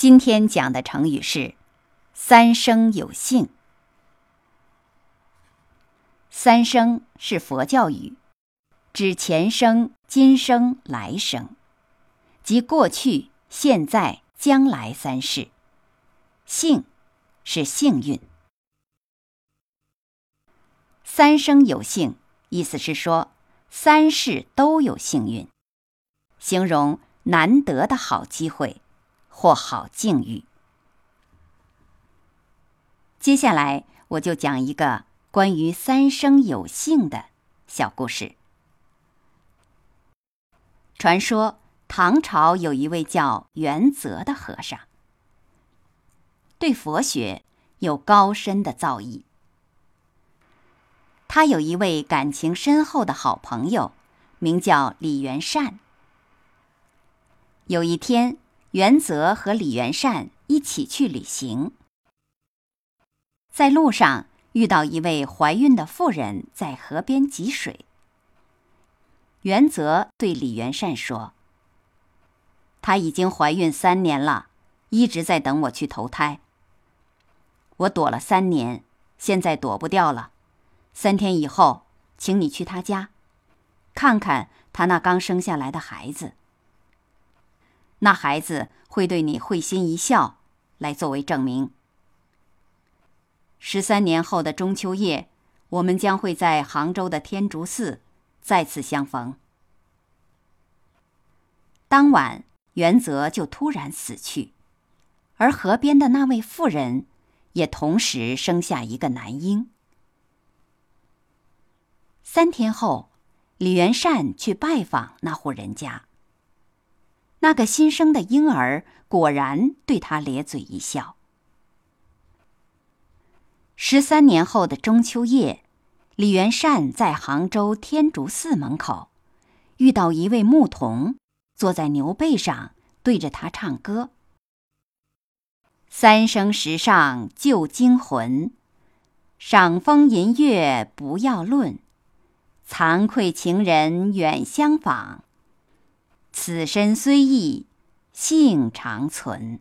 今天讲的成语是“三生有幸”。三生是佛教语，指前生、今生、来生，即过去、现在、将来三世。幸是幸运，三生有幸，意思是说三世都有幸运，形容难得的好机会或好境遇。接下来我就讲一个关于三生有幸的小故事。传说唐朝有一位叫元泽的和尚。对佛学有高深的造诣。他有一位感情深厚的好朋友，名叫李元善。有一天，元泽和李元善一起去旅行，在路上遇到一位怀孕的妇人在河边汲水。元泽对李元善说：“她已经怀孕三年了，一直在等我去投胎。”我躲了三年，现在躲不掉了。三天以后，请你去她家，看看她那刚生下来的孩子。那孩子会对你会心一笑，来作为证明。十三年后的中秋夜，我们将会在杭州的天竺寺再次相逢。当晚，袁泽就突然死去，而河边的那位妇人。也同时生下一个男婴。三天后，李元善去拜访那户人家。那个新生的婴儿果然对他咧嘴一笑。十三年后的中秋夜，李元善在杭州天竺寺门口，遇到一位牧童，坐在牛背上，对着他唱歌。三生石上旧精魂，赏风吟月不要论。惭愧情人远相访，此身虽异，性长存。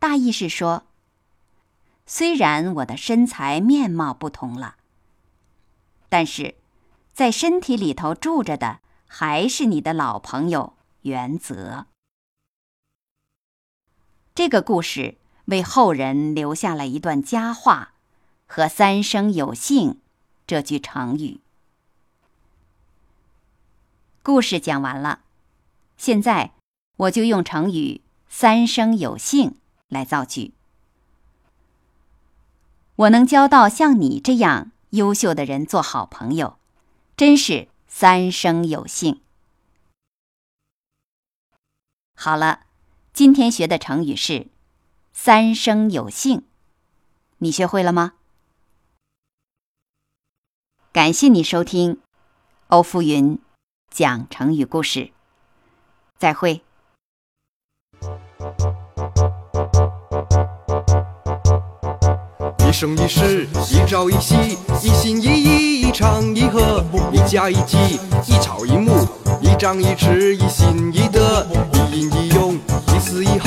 大意是说，虽然我的身材面貌不同了，但是，在身体里头住着的还是你的老朋友原则。这个故事为后人留下了一段佳话和“三生有幸”这句成语。故事讲完了，现在我就用成语“三生有幸”来造句。我能交到像你这样优秀的人做好朋友，真是三生有幸。好了。今天学的成语是“三生有幸”，你学会了吗？感谢你收听欧福云讲成语故事，再会。一生一世，一朝一夕，一心一意，一唱一和，一家一计，一草一木，一张一弛，一心一德，一阴一用。一丝一毫，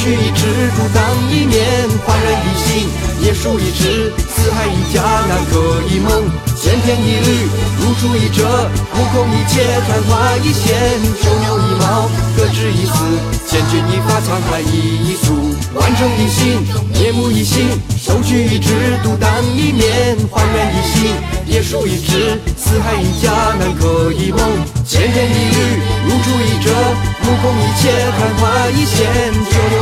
手取一指，独当一面，焕然一新，叶树一枝，四海一家，南柯一梦，千篇一律，如出一辙，目空一切，昙花一现，九牛一毛，各执一词，千钧一发，沧海一粟，万众一心，面目一新。手取一枝，独当一面，焕然一新；叶树一枝，四海一家，南柯一梦。千篇一律，如出一辙，目空一切，昙花一现，九牛。